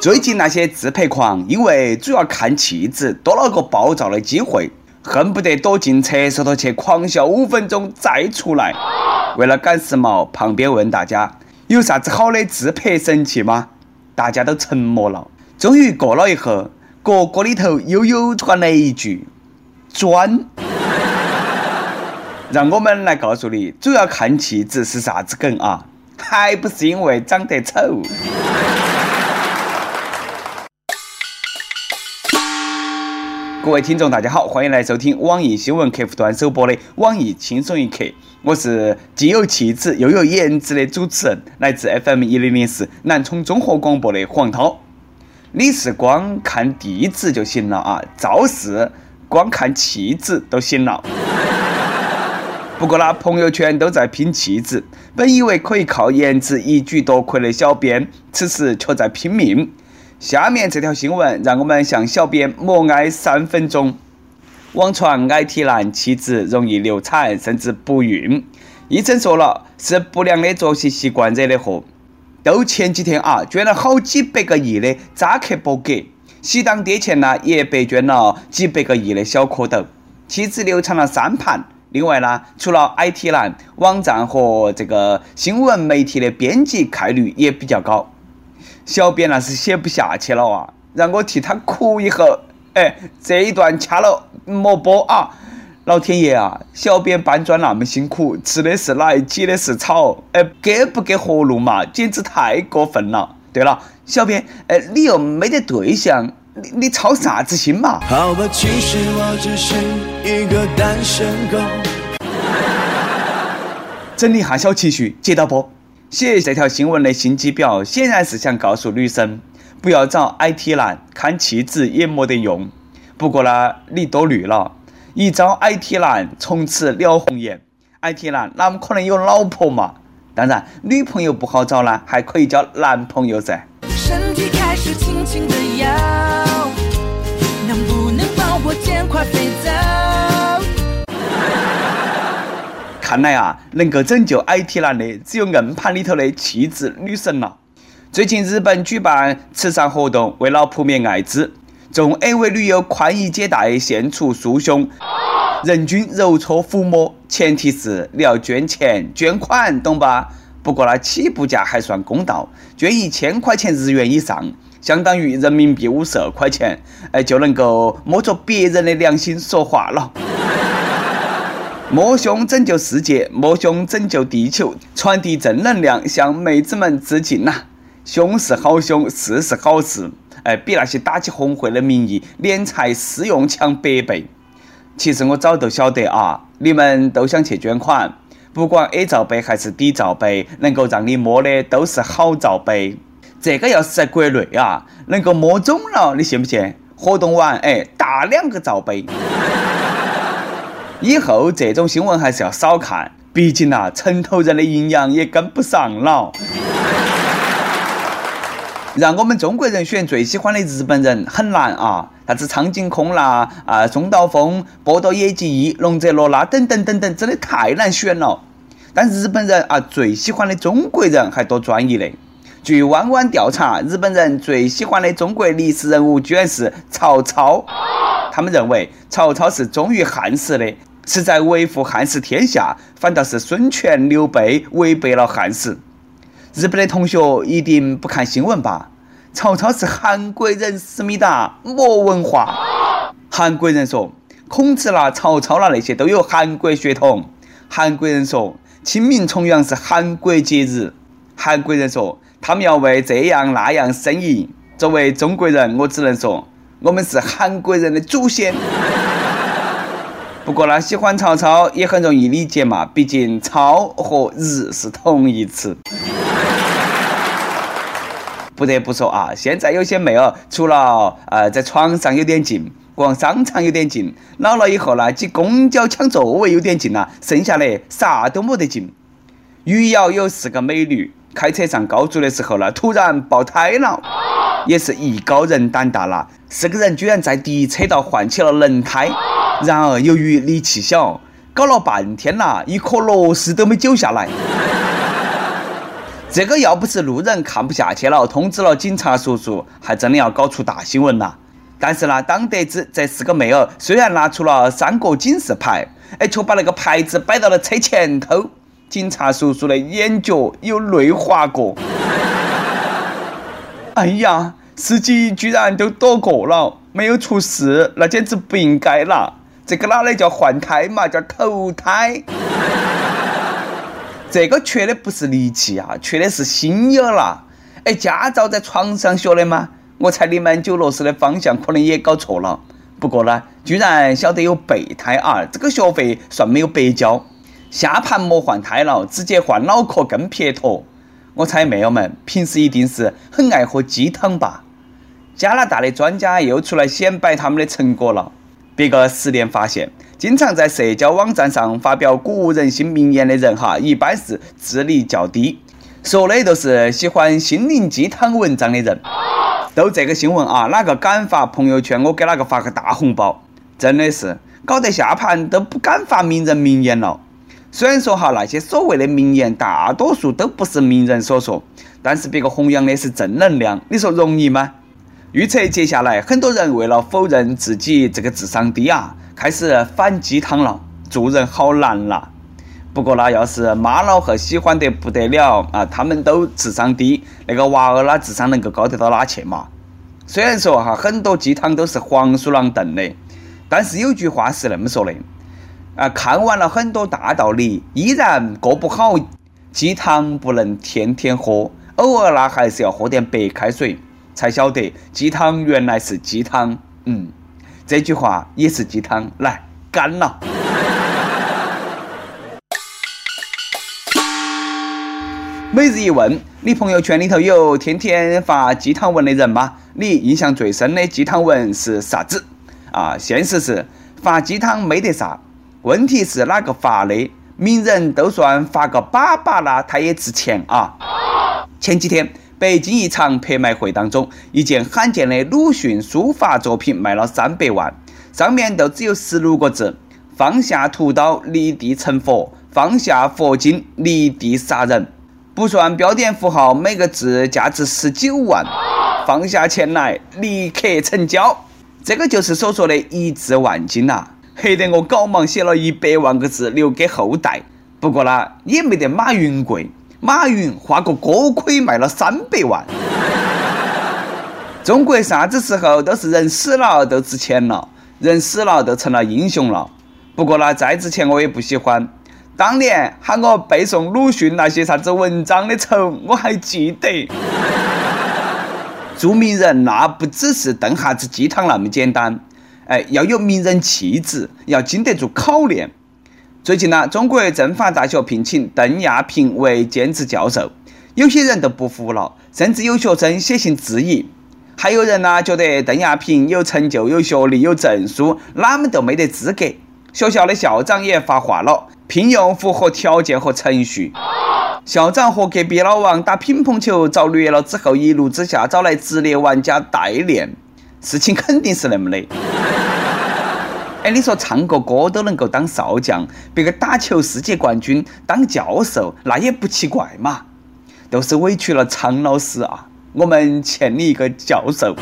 最近那些自拍狂，因为主要看气质，多了个爆照的机会，恨不得躲进厕所头去狂笑五分钟再出来。为了赶时髦，旁边问大家有啥子好的自拍神器吗？大家都沉默了。终于过了一会，角角里头悠悠传来一句：“砖。”让我们来告诉你，主要看气质是啥子梗啊？还不是因为长得丑。各位听众，大家好，欢迎来收听网易新闻客户端首播的网易轻松一刻。我是既有气质又有颜值的主持人，来自 FM 一零零四南充综合广播的黄涛。你是光看地址就行了啊，造势光看气质都行了。不过呢，朋友圈都在拼气质，本以为可以靠颜值一举夺魁的小编，此时却在拼命。下面这条新闻让我们向小编默哀三分钟。网传 IT 男妻子容易流产甚至不孕，医生说了是不良的作息习惯惹的祸。都前几天啊，捐了好几百个亿的扎克伯格，喜当爹前呢也白捐了几百个亿的小蝌蚪，妻子流产了三盘。另外呢，除了 IT 男，网站和这个新闻媒体的编辑概率也比较高。小编那是写不下去了啊，让我替他哭一会。哎，这一段掐了莫播啊！老天爷啊，小编搬砖那么辛苦，吃的是奶，挤的是草，哎，给不给活路嘛？简直太过分了。对了，小编，哎，你又没得对象，你你操啥子心嘛？好吧，其实我只是一个单身狗。整理下小情绪，接到播。写这条新闻的心机婊，显然是想告诉女生，不要找 IT 男，看气质也没得用。不过呢，你多虑了，一招 IT 男，从此了红颜。IT 男哪么可能有老婆嘛？当然，女朋友不好找呢，还可以交男朋友噻。身体开始轻轻的摇，看来啊，能够拯救 IT 男的只有硬盘里头的气质女神了。最近日本举办慈善活动，为了扑灭艾滋，众 AV 女优宽衣解带，献出酥胸，人均揉搓抚摸，前提是你要捐钱捐款，懂吧？不过那，起步价还算公道，捐一千块钱日元以上，相当于人民币五十二块钱，哎，就能够摸着别人的良心说话了。摸胸拯救世界，摸胸拯救地球，传递正能量，向妹子们致敬呐！胸是好胸，事是好事，哎，比那些打起红会的名义敛财私用强百倍。其实我早都晓得啊，你们都想去捐款，不管 A 罩杯还是 D 罩杯，能够让你摸的都是好罩杯。这个要是在国内啊，能够摸中了，你信不信？活动完，哎，大两个罩杯。以后这种新闻还是要少看，毕竟呐，城头人的营养也跟不上了。让我们中国人选最喜欢的日本人很难啊，啥子苍井空啦、啊松岛枫、波多野结衣、龙泽罗拉等等等等，真的太难选了。但日本人啊，最喜欢的中国人还多专一的。据弯弯调查，日本人最喜欢的中国历史人物居然是曹操。他们认为曹操是忠于汉室的。是在维护汉室天下，反倒是孙权、刘备违背了汉室。日本的同学一定不看新闻吧？曹操是韩国人，思密达，没文化。韩国人说，孔子啦、曹操啦那些都有韩国血统。韩国人说，清明重阳是韩国节日。韩国人说，他们要为这样那样申遗。作为中国人，我只能说，我们是韩国人的祖先。不过呢，喜欢曹操也很容易理解嘛，毕竟“操”和“日”是同义词。不得不说啊，现在有些妹儿除了呃在床上有点劲，逛商场有点劲，老了以后呢，挤公交抢座位有点劲了，剩下的啥都没得劲。余姚有四个美女，开车上高速的时候呢，突然爆胎了，也是艺高人胆大了，四个人居然在第一车道换起了轮胎。然而，由于力气小，搞了半天啦，一颗螺丝都没揪下来。这个要不是路人看不下去了，通知了警察叔叔，还真的要搞出大新闻了。但是呢，当得知这四个妹儿虽然拿出了三个警示牌，哎，却把那个牌子摆到了车前头，警察叔叔的眼角有泪划过。哎呀，司机居然都躲过了，没有出事，那简直不应该啦！这个哪里叫换胎嘛，叫投胎。这个缺的不是力气啊，缺的是心眼啦。哎，驾照在床上学的吗？我猜你们九螺丝的方向可能也搞错了。不过呢，居然晓得有备胎啊，这个学费算没有白交。下盘莫换胎了，直接换脑壳更撇脱。我猜妹友们平时一定是很爱喝鸡汤吧？加拿大的专家又出来显摆他们的成果了。别个实验发现。经常在社交网站上发表鼓舞人心名言的人，哈，一般是智力较低，说的都是喜欢心灵鸡汤文章的人。都这个新闻啊，哪个敢发朋友圈，我给哪个发个大红包。真的是搞得下盘都不敢发名人名言了。虽然说哈，那些所谓的名言，大多数都不是名人所说，但是别个弘扬的是正能量，你说容易吗？预测接下来很多人为了否认自己这个智商低啊。开始反鸡汤了，做人好难呐。不过呢，要是妈老汉喜欢得不得了啊，他们都智商低，那个娃儿那智商能够高得到哪去嘛？虽然说哈，很多鸡汤都是黄鼠狼炖的，但是有句话是那么说的啊，看完了很多大道理，依然过不好。鸡汤不能天天喝，偶尔呢还是要喝点白开水，才晓得鸡汤原来是鸡汤。嗯。这句话也是鸡汤，来干了。每日一问：你朋友圈里头有天天发鸡汤文的人吗？你印象最深的鸡汤文是啥子？啊，现实是发鸡汤没得啥，问题是哪个发的？名人都算发个粑粑了，他也值钱啊。前几天。北京一场拍卖会当中，一件罕见的鲁迅书法作品卖了三百万，上面都只有十六个字：“放下屠刀，立地成佛；放下佛经，立地杀人。”不算标点符号，每个字价值十九万。放下钱来，立刻成交。这个就是所说的一字万金呐，黑得我赶忙写了一百万个字留给后代。不过呢，也没得马云贵。马云画个锅盔卖了三百万。中国啥子时候都是人死了都值钱了，人死了都成了英雄了。不过呢，再值钱我也不喜欢。当年喊我背诵鲁迅那些啥子文章的仇，我还记得。做名人那不只是炖哈子鸡汤那么简单，哎，要有名人气质，要经得住考验。最近呢，中国政法大学聘请邓亚萍为兼职教授，有些人都不服了，甚至有学生写信质疑。还有人呢，觉得邓亚萍有成就、有学历、有证书，哪们都没得资格。学校的校长也发话了，聘用符合条件和程序。校长和隔壁老王打乒乓球遭虐了之后，一怒之下找来职业玩家代练，事情肯定是那么的。你说唱个歌都能够当少将，别个打球世界冠军当教授，那也不奇怪嘛。都是委屈了常老师啊，我们欠你一个教授。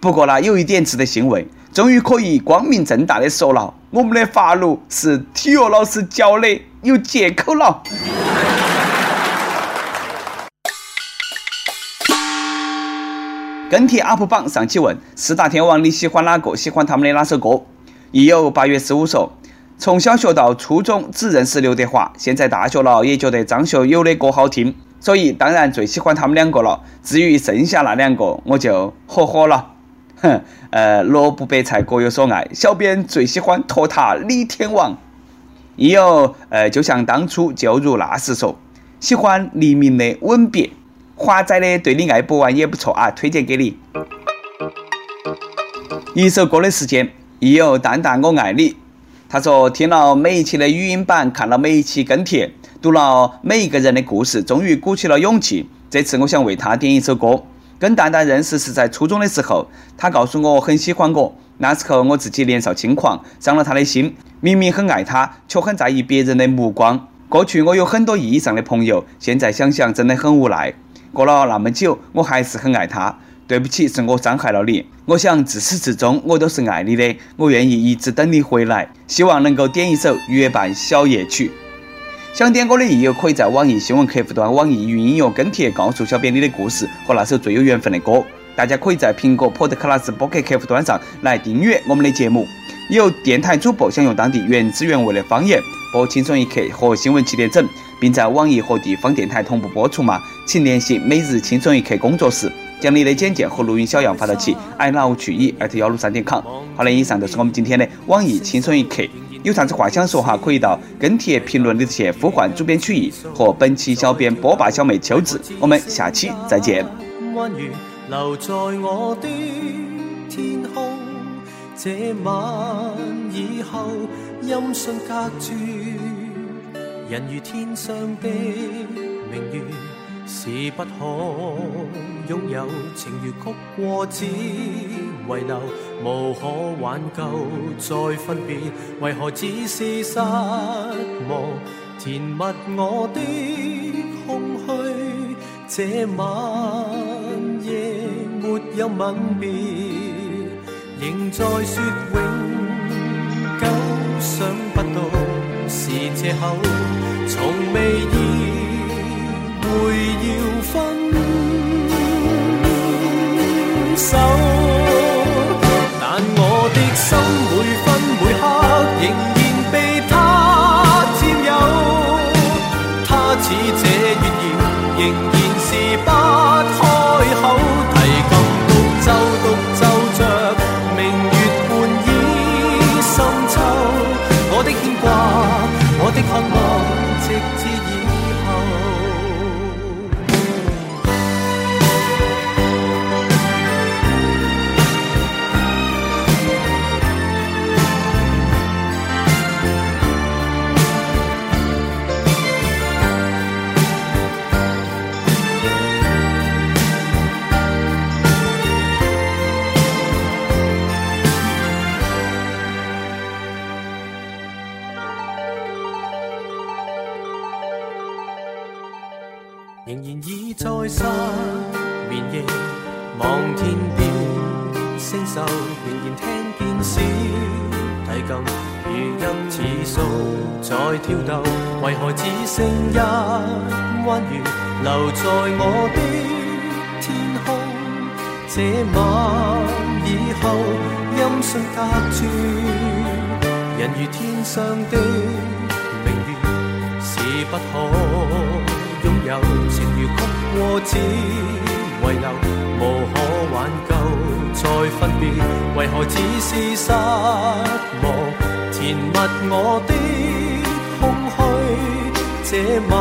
不过呢，有一点值得欣慰，终于可以光明正大的说了，我们的法律是体育老师教的，有借口了。跟帖 UP 榜上期问四大天王你喜欢哪个？喜欢他们的哪首歌？亦有八月十五说，从小学到初中只认识刘德华，现在大学了也觉得张学友的歌好听，所以当然最喜欢他们两个了。至于剩下那两个，我就呵呵了。哼，呃，萝卜白菜各有所爱，小编最喜欢托塔李天王。亦有呃，就像当初就如那时说，喜欢黎明的吻别。华仔的对你爱不完也不错啊，推荐给你。一首歌的时间，亦有淡淡我爱你。他说听了每一期的语音版，看了每一期跟帖，读了每一个人的故事，终于鼓起了勇气。这次我想为他点一首歌。跟蛋蛋认识是在初中的时候，他告诉我很喜欢我。那时候我自己年少轻狂，伤了他的心。明明很爱他，却很在意别人的目光。过去我有很多意义上的朋友，现在想想真的很无奈。过了那么久，我还是很爱他。对不起，是我伤害了你。我想自始至终我都是爱你的，我愿意一直等你回来。希望能够点一首《月半小夜曲》。想点歌的益友可以在网易新闻客户端、网易云音乐跟帖告诉小编你的故事和那首最有缘分的歌。大家可以在苹果 Podcast 播客客户端上来订阅我们的节目。有电台主播想用当地原汁原味的方言播《轻松一刻》和新闻七点整，并在网易和地方电台同步播出吗？请联系每日轻松一刻工作室。将你的简介和录音小样发到其 i love 去以艾特幺六三点 com。好了，以上就是我们今天的网易轻松一刻。有啥子话想说哈，可以到跟帖评论里去呼唤主编曲艺和本期小编波霸小妹秋子。我们下期再见。留在我的天空，这晚以后音讯隔绝，人如天上的明月。是不可拥有，情如曲过只遗留，无可挽救再分别，为何只是失望？填密我的空虚，这晚夜没有吻别，仍在说永久，想不到是借口，从未意。会要分手，但我的心每分每仍然听见小提琴如泣似诉在跳动，为何只剩一弯月留在我的天空？这晚以后音讯隔绝，人如天上的明月是不可。拥有情如曲过只为何只是失望？填密我的空虚，这晚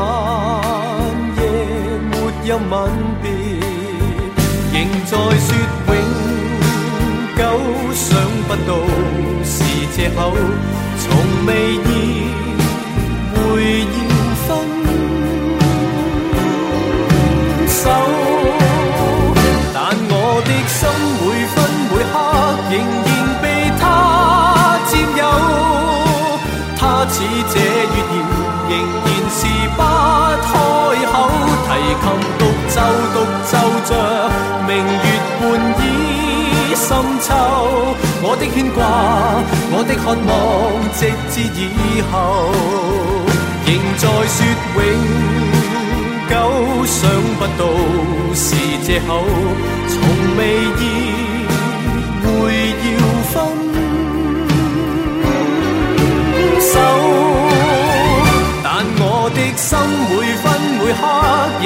夜没有吻别，仍在说永久，想不到是借口，从未意会要奏着明月半倚深秋。我的牵挂，我的渴望，直至以后，仍在说永。久想不到是借口，从未意会要分手。但我的心每分每刻仍